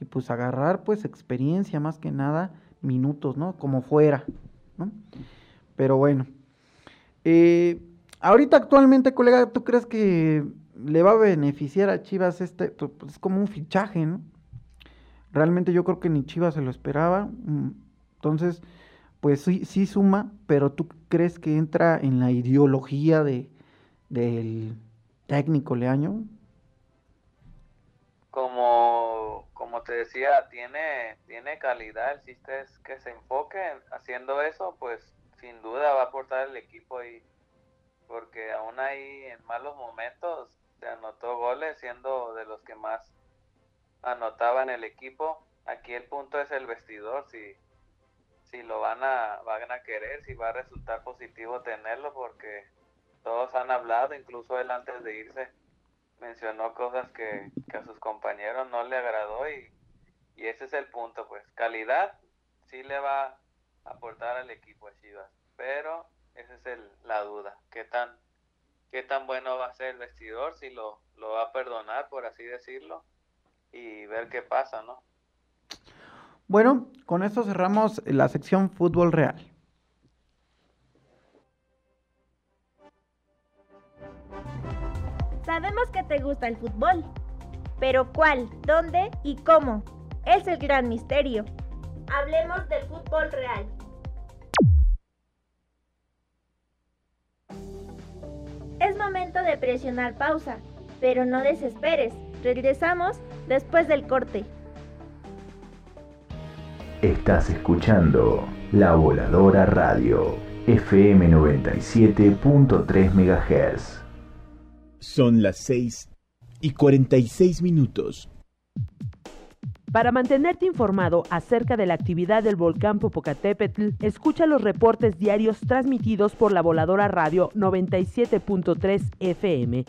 y pues agarrar pues experiencia más que nada, minutos, ¿no? Como fuera, ¿no? Pero bueno. Eh, ahorita actualmente, colega, ¿tú crees que le va a beneficiar a Chivas este? Pues es como un fichaje, ¿no? Realmente yo creo que ni Chivas se lo esperaba. Mm, entonces, pues sí, sí suma, pero ¿tú crees que entra en la ideología de, del técnico Leaño? Como, como te decía, tiene, tiene calidad. El chiste que se enfoque haciendo eso, pues sin duda va a aportar el equipo y porque aún ahí en malos momentos se anotó goles siendo de los que más anotaba en el equipo. Aquí el punto es el vestidor, si, si lo van a, van a querer, si va a resultar positivo tenerlo, porque todos han hablado, incluso él antes de irse mencionó cosas que, a sus compañeros no le agradó y, y, ese es el punto, pues calidad sí le va a aportar al equipo a Chivas, pero esa es el, la duda, qué tan, qué tan bueno va a ser el vestidor, si lo, lo va a perdonar, por así decirlo, y ver qué pasa, ¿no? Bueno, con esto cerramos la sección fútbol real. Sabemos que te gusta el fútbol, pero ¿cuál, dónde y cómo? Es el gran misterio. Hablemos del fútbol real. Es momento de presionar pausa, pero no desesperes. Regresamos después del corte. Estás escuchando La Voladora Radio, FM 97.3 MHz. Son las 6 y 46 minutos. Para mantenerte informado acerca de la actividad del volcán Popocatépetl, escucha los reportes diarios transmitidos por la Voladora Radio 97.3 FM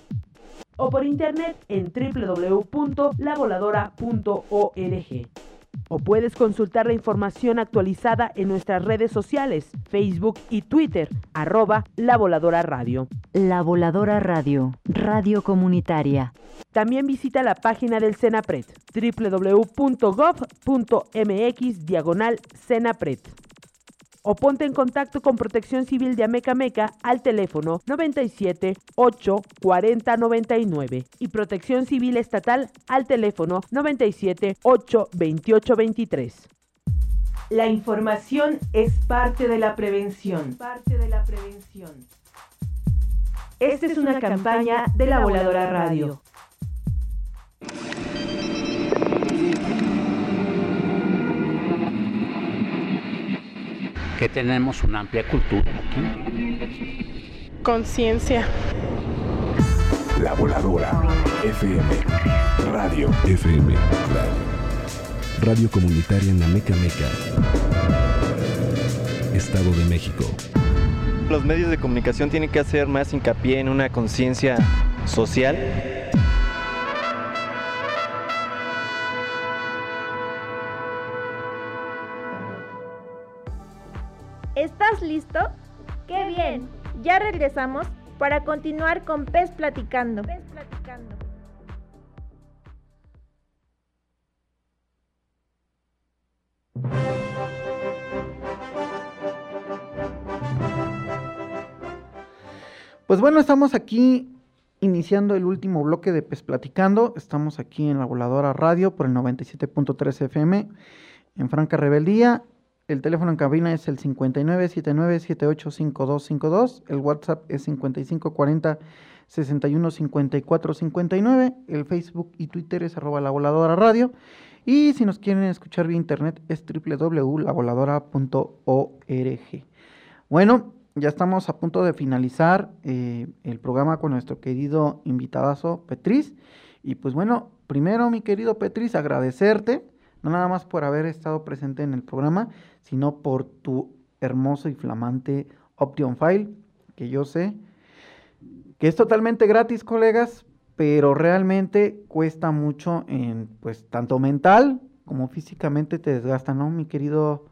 o por internet en www.lavoladora.org. O puedes consultar la información actualizada en nuestras redes sociales, Facebook y Twitter, arroba La Voladora Radio. La Voladora Radio, radio comunitaria. También visita la página del Senapred, www.gov.mx diagonal o ponte en contacto con Protección Civil de Ameca Meca al teléfono 97 8 40 99 y Protección Civil Estatal al teléfono 97 8 28 23. La información es parte de la prevención. Parte de la prevención. Esta es una campaña de la Voladora Radio. Que tenemos una amplia cultura aquí. Conciencia. La Voladora FM. Radio FM. Radio. Radio comunitaria en la Meca Meca. Estado de México. Los medios de comunicación tienen que hacer más hincapié en una conciencia social. ¿Estás listo? ¡Qué bien! Ya regresamos para continuar con Pez Platicando. Pez Platicando. Pues bueno, estamos aquí iniciando el último bloque de Pez Platicando. Estamos aquí en la Voladora Radio por el 97.3 FM en Franca Rebeldía. El teléfono en cabina es el 5979785252. El WhatsApp es 5540615459. El Facebook y Twitter es arroba la voladora radio. Y si nos quieren escuchar vía internet es www.lavoladora.org. Bueno, ya estamos a punto de finalizar eh, el programa con nuestro querido invitadazo Petris. Y pues bueno, primero mi querido Petris, agradecerte, no nada más por haber estado presente en el programa, sino por tu hermoso y flamante Option File, que yo sé que es totalmente gratis, colegas, pero realmente cuesta mucho en, pues, tanto mental como físicamente te desgasta, ¿no, mi querido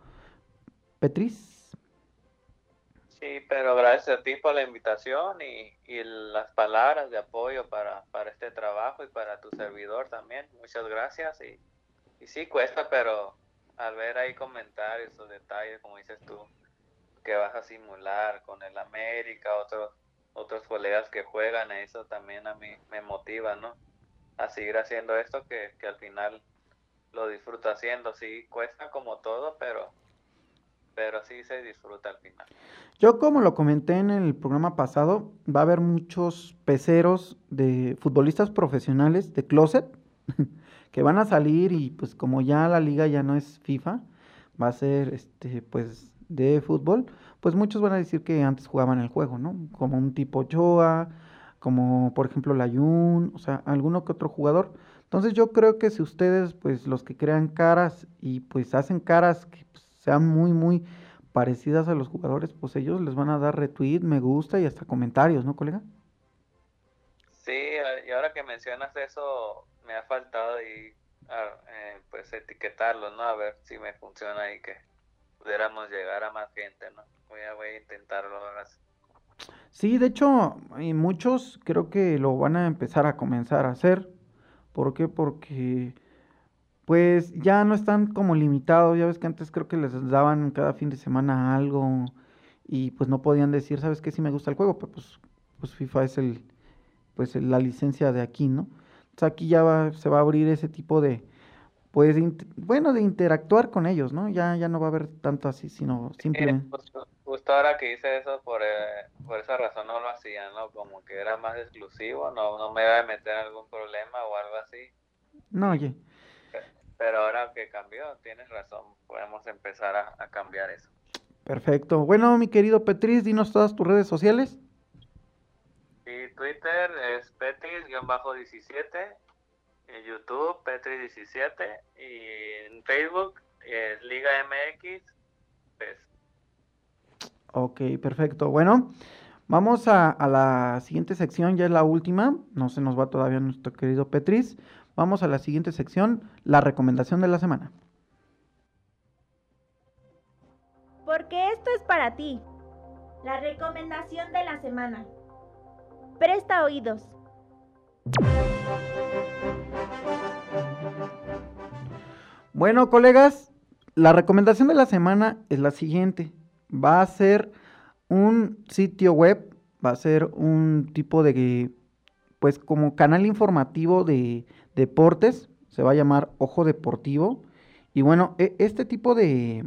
Petris? Sí, pero gracias a ti por la invitación y, y las palabras de apoyo para, para, este trabajo y para tu servidor también. Muchas gracias. Y, y sí, cuesta, pero al ver ahí comentarios o detalles, como dices tú, que vas a simular con el América, otros otros colegas que juegan, eso también a mí me motiva, ¿no? A seguir haciendo esto que, que al final lo disfruto haciendo. Sí, cuesta como todo, pero, pero sí se disfruta al final. Yo como lo comenté en el programa pasado, va a haber muchos peceros de futbolistas profesionales de closet que van a salir y pues como ya la liga ya no es FIFA, va a ser este pues de fútbol, pues muchos van a decir que antes jugaban el juego, ¿no? Como un tipo Ochoa, como por ejemplo Layun, o sea, alguno que otro jugador. Entonces yo creo que si ustedes, pues los que crean caras y pues hacen caras que pues, sean muy, muy parecidas a los jugadores, pues ellos les van a dar retweet, me gusta y hasta comentarios, ¿no, colega? Sí, y ahora que mencionas eso, me ha faltado y eh, pues etiquetarlo, ¿no? A ver si me funciona ahí que pudiéramos llegar a más gente, ¿no? Voy a, voy a intentarlo ahora sí. De hecho, y muchos creo que lo van a empezar a comenzar a hacer. ¿Por qué? Porque pues ya no están como limitados. Ya ves que antes creo que les daban cada fin de semana algo y pues no podían decir, ¿sabes qué? Sí me gusta el juego, pero pues, pues FIFA es el pues la licencia de aquí, ¿no? Entonces aquí ya va, se va a abrir ese tipo de, pues, bueno, de interactuar con ellos, ¿no? Ya, ya no va a haber tanto así, sino simplemente... Eh, justo, justo, ahora que hice eso, por, eh, por esa razón no lo hacía, ¿no? Como que era más exclusivo, no, no me iba a meter en algún problema o algo así. No, oye. Pero ahora que cambió, tienes razón, podemos empezar a, a cambiar eso. Perfecto. Bueno, mi querido Petris, dinos todas tus redes sociales. Sí, Twitter es Petris-17 en YouTube, Petri17, y en Facebook, es Liga MX. Pues. Ok, perfecto. Bueno, vamos a, a, la siguiente sección, ya es la última, no se nos va todavía nuestro querido Petris. Vamos a la siguiente sección, la recomendación de la semana. Porque esto es para ti. La recomendación de la semana. Presta oídos. Bueno, colegas, la recomendación de la semana es la siguiente. Va a ser un sitio web, va a ser un tipo de, pues como canal informativo de deportes, se va a llamar Ojo Deportivo. Y bueno, e, este tipo de,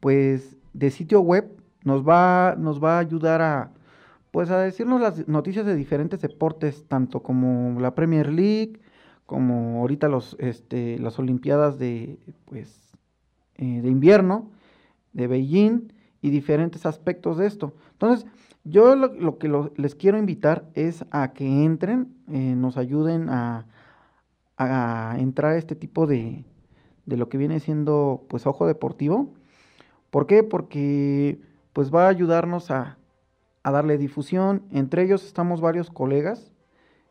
pues, de sitio web nos va, nos va a ayudar a, pues, a decirnos las noticias de diferentes deportes, tanto como la Premier League, como ahorita los, este, las Olimpiadas de, pues, eh, de invierno de Beijing y diferentes aspectos de esto. Entonces, Yo lo, que les quiero invitar es a que entren, eh, nos ayuden a, a, entrar a este tipo de, de lo que viene siendo pues ojo deportivo. ¿Por qué? Porque pues va a ayudarnos a, a darle difusión. Entre ellos estamos varios colegas.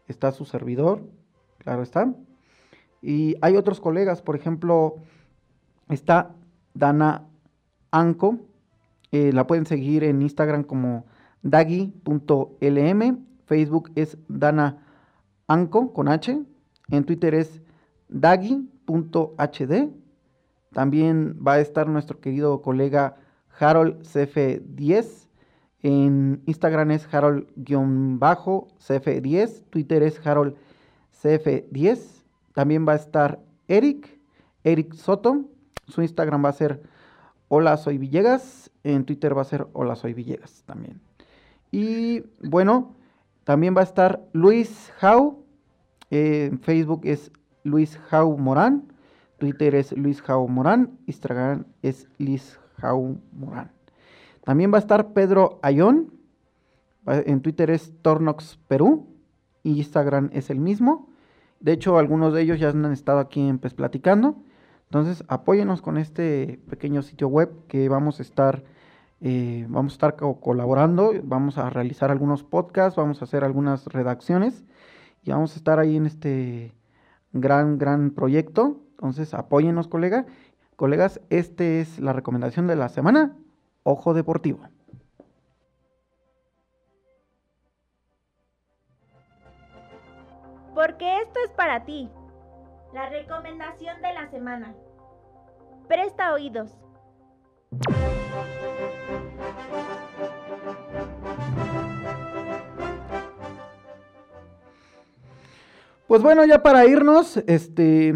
Está su servidor, claro está. Y hay otros colegas, por ejemplo, está Dana Anco. Eh, la pueden seguir en Instagram como dagi.lm. Facebook es Dana Anco con H. En Twitter es dagi.hd. También va a estar nuestro querido colega Harold CF10. En Instagram es Harold-CF10. Twitter es Harold CF10. También va a estar Eric, Eric Soto. Su Instagram va a ser Hola Soy Villegas. En Twitter va a ser Hola Soy Villegas también. Y bueno, también va a estar Luis Jau. en Facebook es Luis Jau Morán. Twitter es Luis Jau Morán. Instagram es Luis Jau Morán. También va a estar Pedro Ayón. En Twitter es Tornox Perú. Instagram es el mismo. De hecho, algunos de ellos ya han estado aquí en PES Platicando. Entonces, apóyenos con este pequeño sitio web que vamos a estar, eh, vamos a estar colaborando, vamos a realizar algunos podcasts, vamos a hacer algunas redacciones y vamos a estar ahí en este gran, gran proyecto. Entonces, apóyenos, colega. Colegas, esta es la recomendación de la semana. Ojo Deportivo. Porque esto es para ti. La recomendación de la semana. Presta oídos. Pues bueno, ya para irnos, este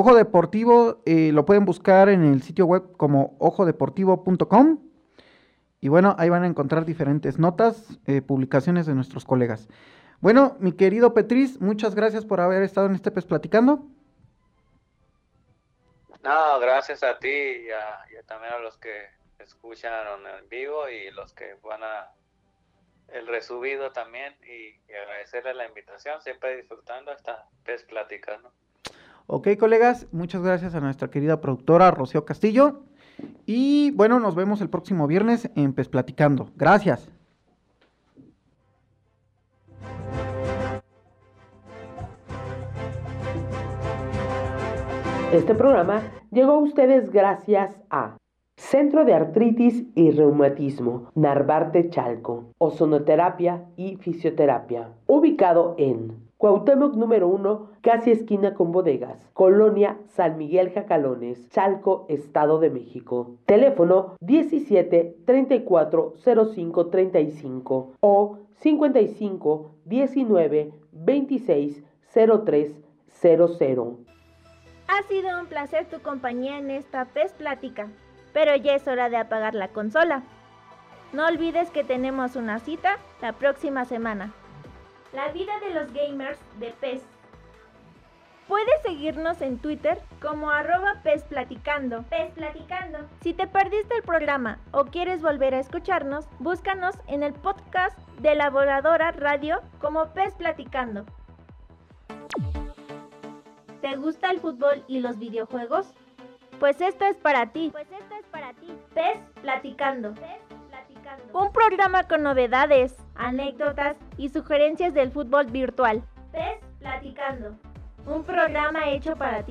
Ojo Deportivo eh, lo pueden buscar en el sitio web como ojodeportivo.com. Y bueno, ahí van a encontrar diferentes notas, eh, publicaciones de nuestros colegas. Bueno, mi querido Petris, muchas gracias por haber estado en este PES platicando. No, gracias a ti y, también a los que escuchan en vivo y los que van a el resubido también y, agradecerle la invitación, siempre disfrutando esta PES platicando. Ok, colegas, muchas gracias a nuestra querida productora Rocío Castillo. Y bueno, nos vemos el próximo viernes en PES Platicando. Gracias. Este programa llegó a ustedes gracias a Centro de Artritis y Reumatismo, Narvarte Chalco, Ozonoterapia y Fisioterapia, ubicado en Cuauhtémoc número 1, casi esquina con bodegas. Colonia San Miguel Jacalones, Chalco, Estado de México. Teléfono 17 34 05 35 o 55 19 26 03 00. Ha sido un placer tu compañía en esta PES Plática, pero ya es hora de apagar la consola. No olvides que tenemos una cita la próxima semana. La vida de los gamers de PES. Puedes seguirnos en Twitter como arroba PES Platicando. PES Platicando. Si te perdiste el programa o quieres volver a escucharnos, búscanos en el podcast de la Voladora Radio como PES Platicando. ¿Te gusta el fútbol y los videojuegos? Pues esto es para ti. Pues esto es para ti. PES Platicando. Platicando. Un programa con novedades, anécdotas y sugerencias del fútbol virtual. PES Platicando. Un programa hecho para ti.